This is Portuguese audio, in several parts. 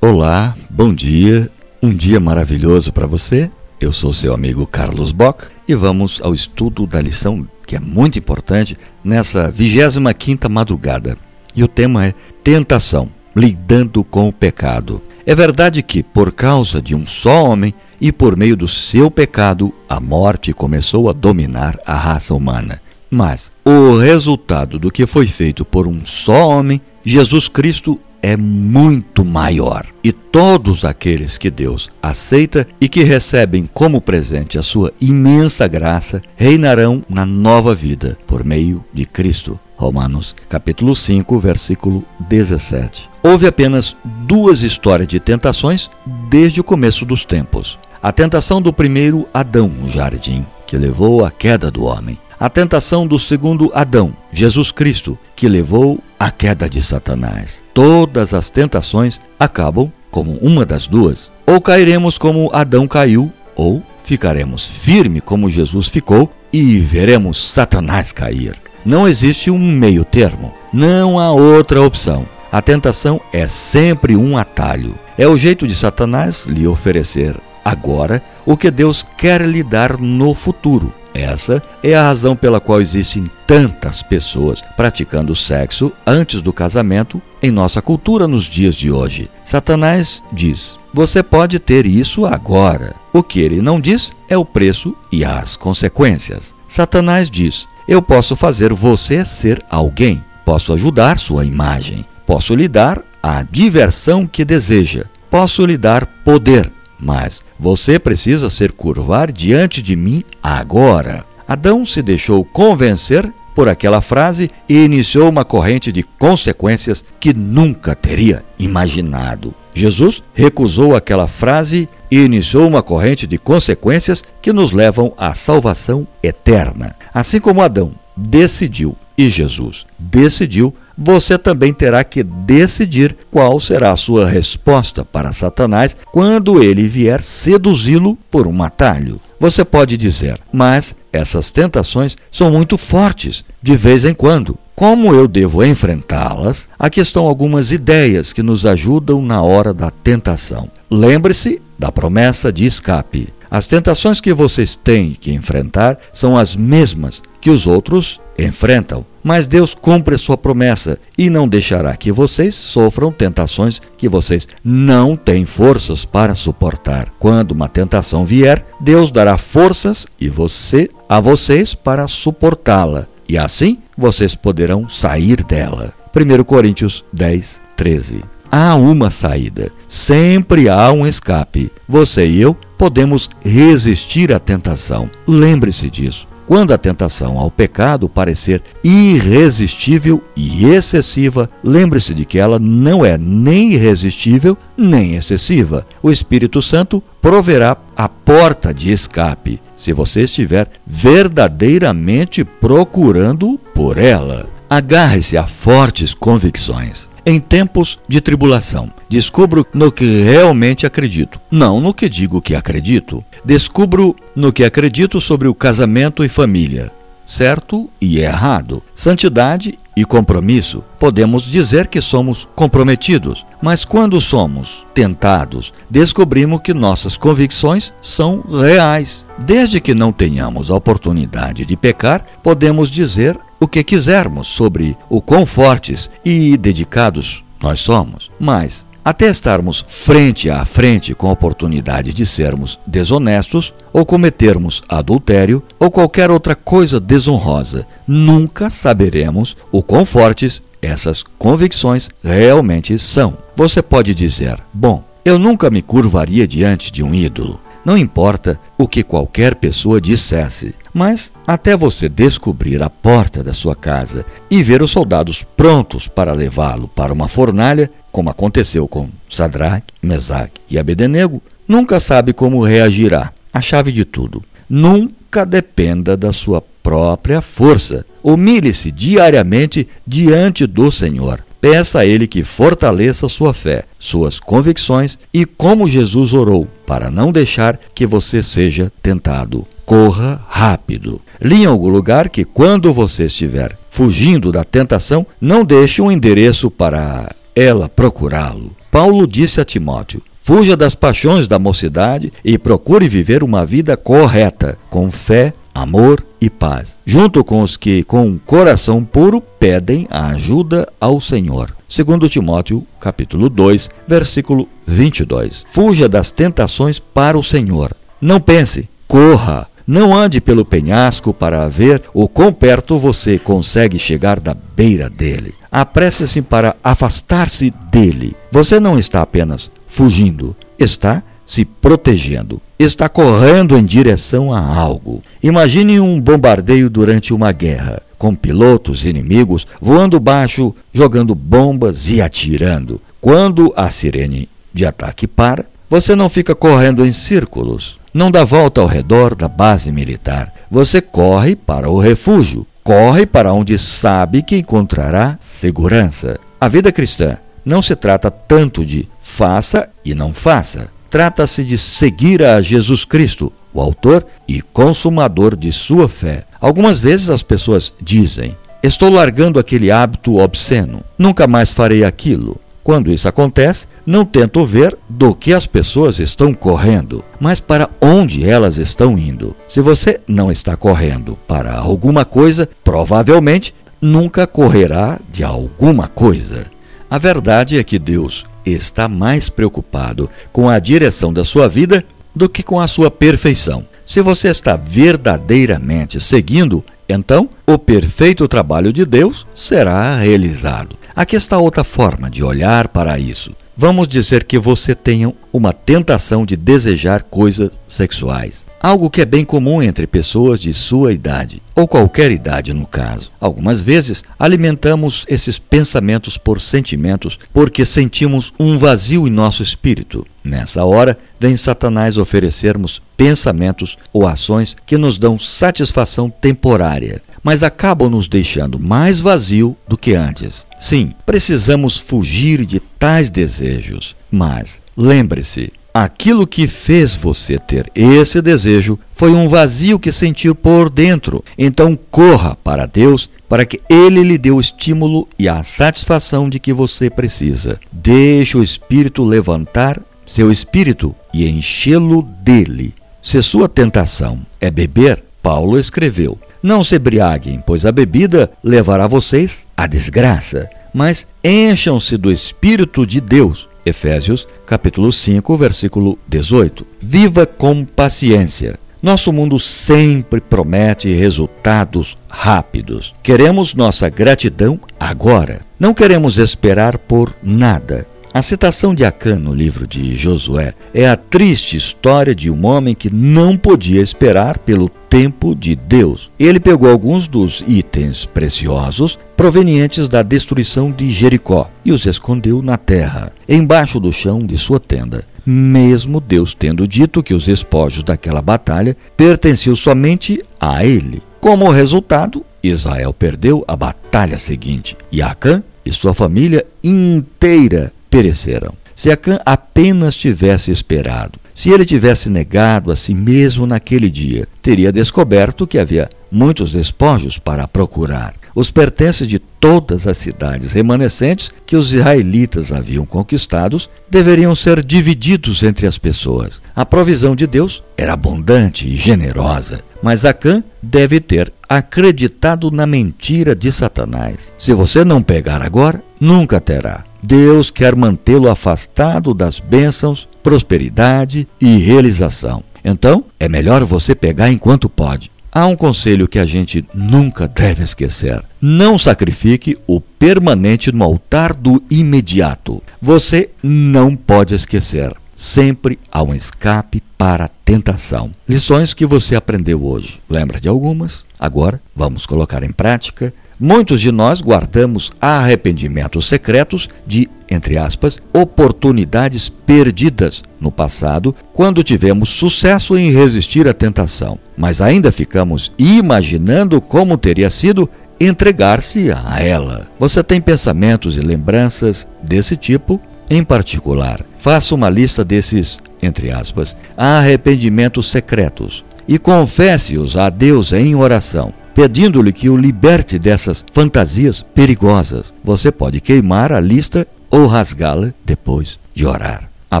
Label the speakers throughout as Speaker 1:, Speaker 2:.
Speaker 1: Olá, bom dia, um dia maravilhoso para você. Eu sou seu amigo Carlos Bock e vamos ao estudo da lição que é muito importante nessa 25 quinta madrugada. E o tema é tentação, lidando com o pecado. É verdade que, por causa de um só homem e por meio do seu pecado, a morte começou a dominar a raça humana. Mas o resultado do que foi feito por um só homem, Jesus Cristo, é muito maior. E todos aqueles que Deus aceita e que recebem como presente a sua imensa graça reinarão na nova vida por meio de Cristo. Romanos capítulo 5, versículo 17. Houve apenas duas histórias de tentações desde o começo dos tempos. A tentação do primeiro Adão no jardim, que levou à queda do homem a tentação do segundo Adão, Jesus Cristo, que levou à queda de Satanás. Todas as tentações acabam como uma das duas. Ou cairemos como Adão caiu, ou ficaremos firme como Jesus ficou e veremos Satanás cair. Não existe um meio termo, não há outra opção. A tentação é sempre um atalho. É o jeito de Satanás lhe oferecer agora o que Deus quer lhe dar no futuro. Essa é a razão pela qual existem tantas pessoas praticando sexo antes do casamento em nossa cultura nos dias de hoje. Satanás diz: você pode ter isso agora. O que ele não diz é o preço e as consequências. Satanás diz: eu posso fazer você ser alguém, posso ajudar sua imagem, posso lhe dar a diversão que deseja, posso lhe dar poder, mas você precisa se curvar diante de mim agora. Adão se deixou convencer por aquela frase e iniciou uma corrente de consequências que nunca teria imaginado. Jesus recusou aquela frase e iniciou uma corrente de consequências que nos levam à salvação eterna. Assim como Adão decidiu e Jesus decidiu, você também terá que decidir qual será a sua resposta para Satanás quando ele vier seduzi-lo por um atalho. Você pode dizer, mas essas tentações são muito fortes, de vez em quando. Como eu devo enfrentá-las? Aqui estão algumas ideias que nos ajudam na hora da tentação. Lembre-se da promessa de escape. As tentações que vocês têm que enfrentar são as mesmas que os outros enfrentam. Mas Deus cumpre a sua promessa e não deixará que vocês sofram tentações que vocês não têm forças para suportar. Quando uma tentação vier, Deus dará forças e você a vocês para suportá-la. E assim vocês poderão sair dela. 1 Coríntios 10, 13. Há uma saída, sempre há um escape. Você e eu podemos resistir à tentação. Lembre-se disso. Quando a tentação ao pecado parecer irresistível e excessiva, lembre-se de que ela não é nem irresistível nem excessiva. O Espírito Santo proverá a porta de escape, se você estiver verdadeiramente procurando por ela. Agarre-se a fortes convicções em tempos de tribulação. Descubro no que realmente acredito, não no que digo que acredito. Descubro no que acredito sobre o casamento e família, certo e errado, santidade e compromisso. Podemos dizer que somos comprometidos, mas quando somos tentados, descobrimos que nossas convicções são reais. Desde que não tenhamos a oportunidade de pecar, podemos dizer o que quisermos sobre o quão fortes e dedicados nós somos, mas até estarmos frente a frente com a oportunidade de sermos desonestos ou cometermos adultério ou qualquer outra coisa desonrosa, nunca saberemos o quão fortes essas convicções realmente são. Você pode dizer: Bom, eu nunca me curvaria diante de um ídolo. Não importa o que qualquer pessoa dissesse, mas até você descobrir a porta da sua casa e ver os soldados prontos para levá-lo para uma fornalha, como aconteceu com Sadraque, Mesaque e Abednego, nunca sabe como reagirá. A chave de tudo. Nunca dependa da sua própria força. Humilhe-se diariamente diante do Senhor. Peça a Ele que fortaleça sua fé, suas convicções e como Jesus orou, para não deixar que você seja tentado. Corra rápido. Li em algum lugar que quando você estiver fugindo da tentação, não deixe um endereço para ela procurá-lo. Paulo disse a Timóteo: Fuja das paixões da mocidade e procure viver uma vida correta, com fé, amor e paz, junto com os que, com um coração puro, pedem a ajuda ao Senhor. Segundo Timóteo, capítulo 2, versículo 22. Fuja das tentações para o Senhor. Não pense, corra. Não ande pelo penhasco para ver o quão perto você consegue chegar da beira dele. Apresse-se para afastar-se dele. Você não está apenas fugindo, está se protegendo, está correndo em direção a algo. Imagine um bombardeio durante uma guerra, com pilotos inimigos voando baixo, jogando bombas e atirando. Quando a sirene de ataque para, você não fica correndo em círculos, não dá volta ao redor da base militar. Você corre para o refúgio, corre para onde sabe que encontrará segurança. A vida cristã não se trata tanto de faça e não faça. Trata-se de seguir a Jesus Cristo, o autor e consumador de sua fé. Algumas vezes as pessoas dizem: Estou largando aquele hábito obsceno, nunca mais farei aquilo. Quando isso acontece, não tento ver do que as pessoas estão correndo, mas para onde elas estão indo. Se você não está correndo para alguma coisa, provavelmente nunca correrá de alguma coisa. A verdade é que Deus está mais preocupado com a direção da sua vida do que com a sua perfeição. Se você está verdadeiramente seguindo, então o perfeito trabalho de Deus será realizado. Aqui está outra forma de olhar para isso. Vamos dizer que você tenha uma tentação de desejar coisas sexuais. Algo que é bem comum entre pessoas de sua idade, ou qualquer idade no caso. Algumas vezes alimentamos esses pensamentos por sentimentos porque sentimos um vazio em nosso espírito. Nessa hora, vem Satanás oferecermos pensamentos ou ações que nos dão satisfação temporária, mas acabam nos deixando mais vazio do que antes. Sim, precisamos fugir de tais desejos, mas lembre-se, Aquilo que fez você ter esse desejo foi um vazio que sentiu por dentro. Então corra para Deus para que Ele lhe dê o estímulo e a satisfação de que você precisa. Deixe o Espírito levantar seu espírito e enchê-lo dele. Se sua tentação é beber, Paulo escreveu: Não se embriaguem, pois a bebida levará vocês à desgraça, mas encham-se do Espírito de Deus Efésios, capítulo 5, versículo 18. Viva com paciência. Nosso mundo sempre promete resultados rápidos. Queremos nossa gratidão agora. Não queremos esperar por nada. A citação de Acã no livro de Josué é a triste história de um homem que não podia esperar pelo tempo de Deus. Ele pegou alguns dos itens preciosos provenientes da destruição de Jericó e os escondeu na terra, embaixo do chão de sua tenda, mesmo Deus tendo dito que os espojos daquela batalha pertenciam somente a ele. Como resultado, Israel perdeu a batalha seguinte e Acã e sua família inteira pereceram. Se Acã apenas tivesse esperado, se ele tivesse negado a si mesmo naquele dia, teria descoberto que havia muitos despojos para procurar. Os pertences de todas as cidades remanescentes que os israelitas haviam conquistados deveriam ser divididos entre as pessoas. A provisão de Deus era abundante e generosa, mas Acã deve ter acreditado na mentira de Satanás. Se você não pegar agora, nunca terá. Deus quer mantê-lo afastado das bênçãos, prosperidade e realização. Então, é melhor você pegar enquanto pode. Há um conselho que a gente nunca deve esquecer: não sacrifique o permanente no altar do imediato. Você não pode esquecer. Sempre há um escape para a tentação. Lições que você aprendeu hoje. Lembra de algumas? Agora vamos colocar em prática Muitos de nós guardamos arrependimentos secretos de, entre aspas, oportunidades perdidas no passado, quando tivemos sucesso em resistir à tentação, mas ainda ficamos imaginando como teria sido entregar-se a ela. Você tem pensamentos e lembranças desse tipo? Em particular, faça uma lista desses, entre aspas, arrependimentos secretos e confesse-os a Deus em oração pedindo-lhe que o liberte dessas fantasias perigosas. Você pode queimar a lista ou rasgá-la depois. de orar. A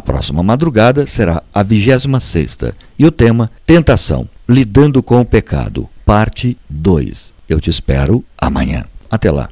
Speaker 1: próxima madrugada será a 26 e o tema Tentação, lidando com o pecado, parte 2. Eu te espero amanhã. Até lá.